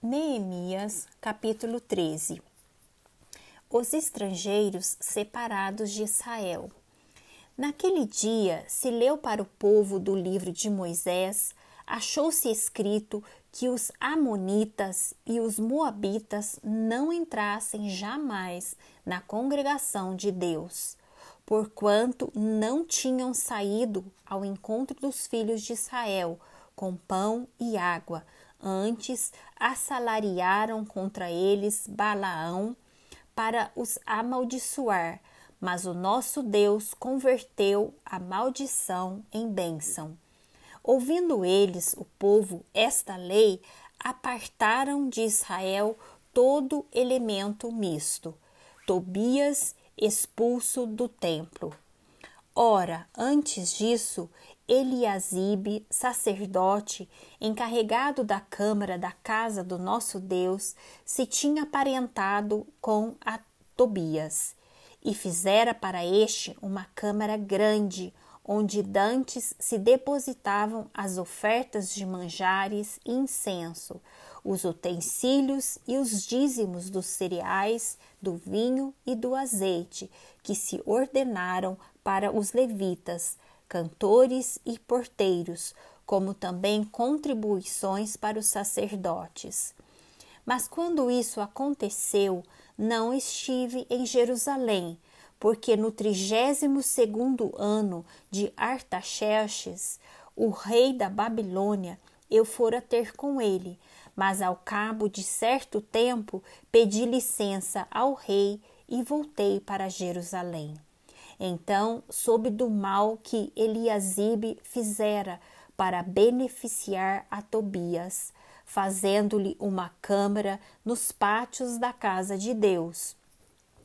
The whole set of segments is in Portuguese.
Neemias, capítulo 13 Os estrangeiros separados de Israel. Naquele dia se leu para o povo do livro de Moisés, achou-se escrito que os Amonitas e os Moabitas não entrassem jamais na congregação de Deus, porquanto não tinham saído ao encontro dos filhos de Israel com pão e água Antes assalariaram contra eles Balaão para os amaldiçoar, mas o nosso Deus converteu a maldição em bênção. Ouvindo eles, o povo, esta lei, apartaram de Israel todo elemento misto. Tobias expulso do templo. Ora, antes disso, Eliasibe, sacerdote, encarregado da câmara da casa do nosso Deus, se tinha aparentado com a Tobias e fizera para este uma câmara grande, onde dantes se depositavam as ofertas de manjares e incenso, os utensílios e os dízimos dos cereais, do vinho e do azeite, que se ordenaram para os levitas, cantores e porteiros, como também contribuições para os sacerdotes. Mas quando isso aconteceu, não estive em Jerusalém, porque no trigésimo segundo ano de Artaxerxes, o rei da Babilônia, eu fora ter com ele, mas ao cabo de certo tempo pedi licença ao rei e voltei para Jerusalém. Então soube do mal que Eliasibe fizera para beneficiar a Tobias, fazendo-lhe uma câmara nos pátios da casa de Deus.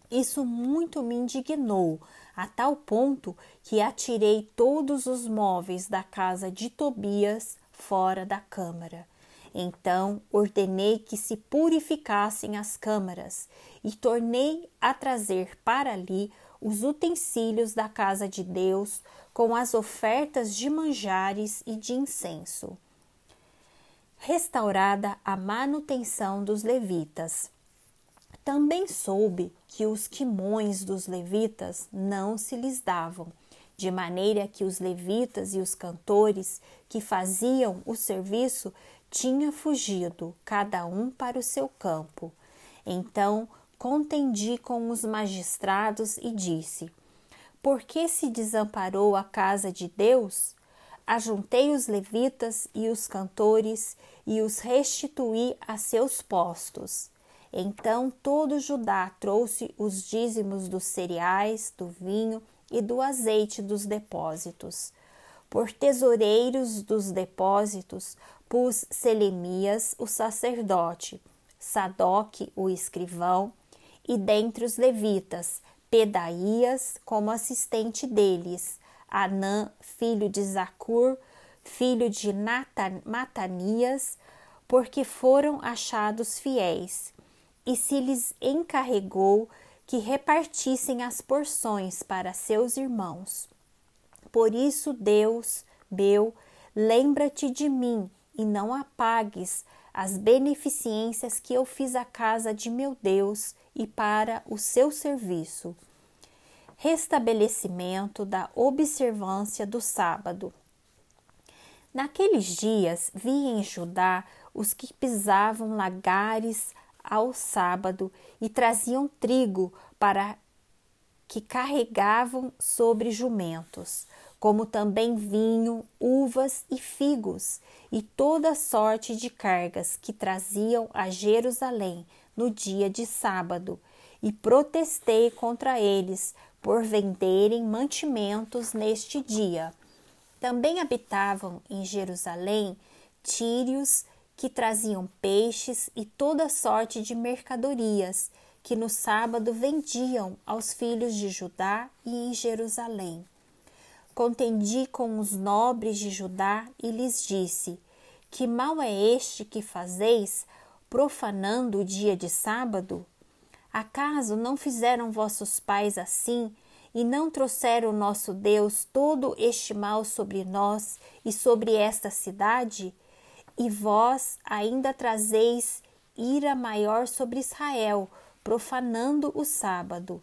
Isso muito me indignou, a tal ponto que atirei todos os móveis da casa de Tobias fora da câmara. Então ordenei que se purificassem as câmaras e tornei a trazer para ali os utensílios da casa de Deus com as ofertas de manjares e de incenso. Restaurada a manutenção dos levitas. Também soube que os quimões dos levitas não se lhes davam, de maneira que os levitas e os cantores que faziam o serviço tinham fugido, cada um para o seu campo. Então contendi com os magistrados e disse: Por que se desamparou a casa de Deus? Ajuntei os levitas e os cantores e os restituí a seus postos. Então todo Judá trouxe os dízimos dos cereais, do vinho e do azeite dos depósitos. Por tesoureiros dos depósitos pus Selemias, o sacerdote, Sadoc, o escrivão, e dentre os levitas, Pedaías como assistente deles, Anã, filho de Zacur, filho de Natan, Matanias, porque foram achados fiéis, e se lhes encarregou que repartissem as porções para seus irmãos. Por isso, Deus, meu, lembra-te de mim e não apagues as beneficências que eu fiz à casa de meu Deus e para o seu serviço. Restabelecimento da observância do sábado. Naqueles dias vi em Judá os que pisavam lagares ao sábado e traziam trigo para que carregavam sobre jumentos, como também vinho, uvas e figos, e toda sorte de cargas que traziam a Jerusalém no dia de sábado, e protestei contra eles por venderem mantimentos neste dia. Também habitavam em Jerusalém tírios que traziam peixes e toda sorte de mercadorias que no sábado vendiam aos filhos de Judá e em Jerusalém. Contendi com os nobres de Judá e lhes disse: Que mal é este que fazeis profanando o dia de sábado? Acaso não fizeram vossos pais assim e não trouxeram nosso Deus todo este mal sobre nós e sobre esta cidade? E vós ainda trazeis ira maior sobre Israel, profanando o sábado.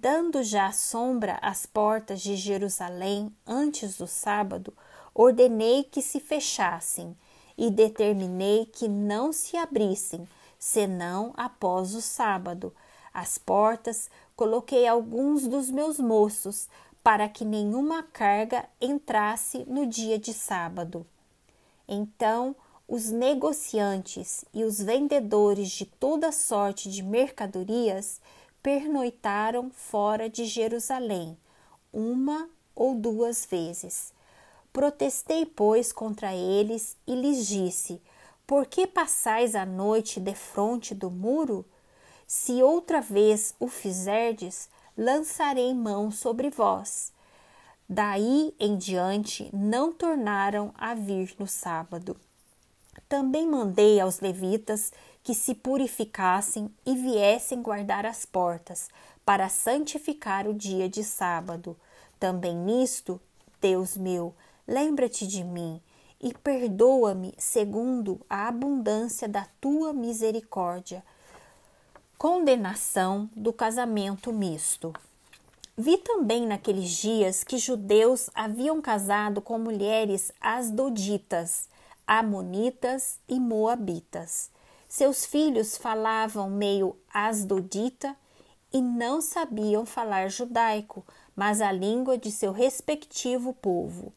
Dando já sombra às portas de Jerusalém antes do sábado, ordenei que se fechassem e determinei que não se abrissem, senão após o sábado. As portas coloquei alguns dos meus moços para que nenhuma carga entrasse no dia de sábado. Então os negociantes e os vendedores de toda sorte de mercadorias pernoitaram fora de Jerusalém, uma ou duas vezes. Protestei, pois, contra eles e lhes disse: Por que passais a noite defronte do muro? Se outra vez o fizerdes, lançarei mão sobre vós. Daí em diante não tornaram a vir no sábado. Também mandei aos levitas que se purificassem e viessem guardar as portas, para santificar o dia de sábado. Também nisto, Deus meu, lembra-te de mim e perdoa-me segundo a abundância da tua misericórdia. Condenação do casamento misto. Vi também naqueles dias que judeus haviam casado com mulheres asdoditas, amonitas e moabitas. Seus filhos falavam meio asdodita e não sabiam falar judaico, mas a língua de seu respectivo povo.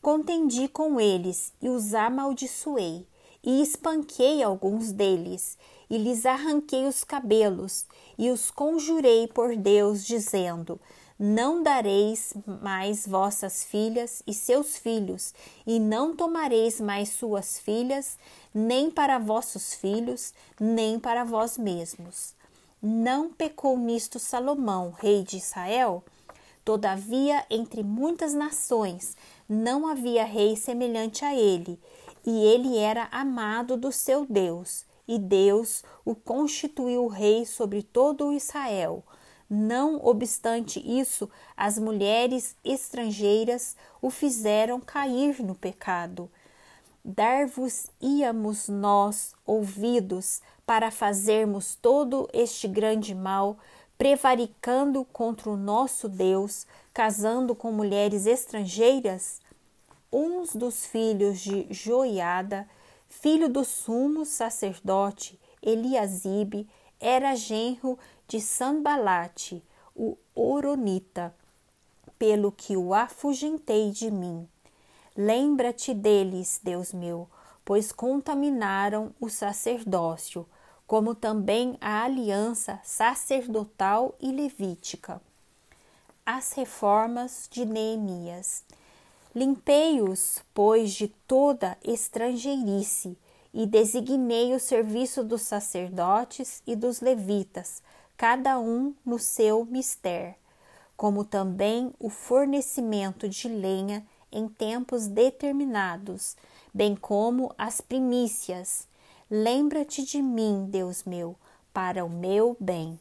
Contendi com eles e os amaldiçoei, e espanquei alguns deles, e lhes arranquei os cabelos, e os conjurei por Deus, dizendo: não dareis mais vossas filhas e seus filhos, e não tomareis mais suas filhas, nem para vossos filhos, nem para vós mesmos. Não pecou nisto Salomão, rei de Israel? Todavia, entre muitas nações, não havia rei semelhante a ele, e ele era amado do seu Deus, e Deus o constituiu rei sobre todo o Israel. Não obstante isso, as mulheres estrangeiras o fizeram cair no pecado. Dar-vos íamos nós ouvidos para fazermos todo este grande mal, prevaricando contra o nosso Deus, casando com mulheres estrangeiras? Uns dos filhos de Joiada, filho do sumo sacerdote Eliasibe, era genro de Sanbalate, o Oronita, pelo que o afugentei de mim. Lembra-te deles, Deus meu, pois contaminaram o sacerdócio, como também a aliança sacerdotal e levítica. As reformas de Neemias. Limpei-os, pois, de toda estrangeirice, e designei o serviço dos sacerdotes e dos levitas, cada um no seu mister, como também o fornecimento de lenha em tempos determinados, bem como as primícias. Lembra-te de mim, Deus meu, para o meu bem.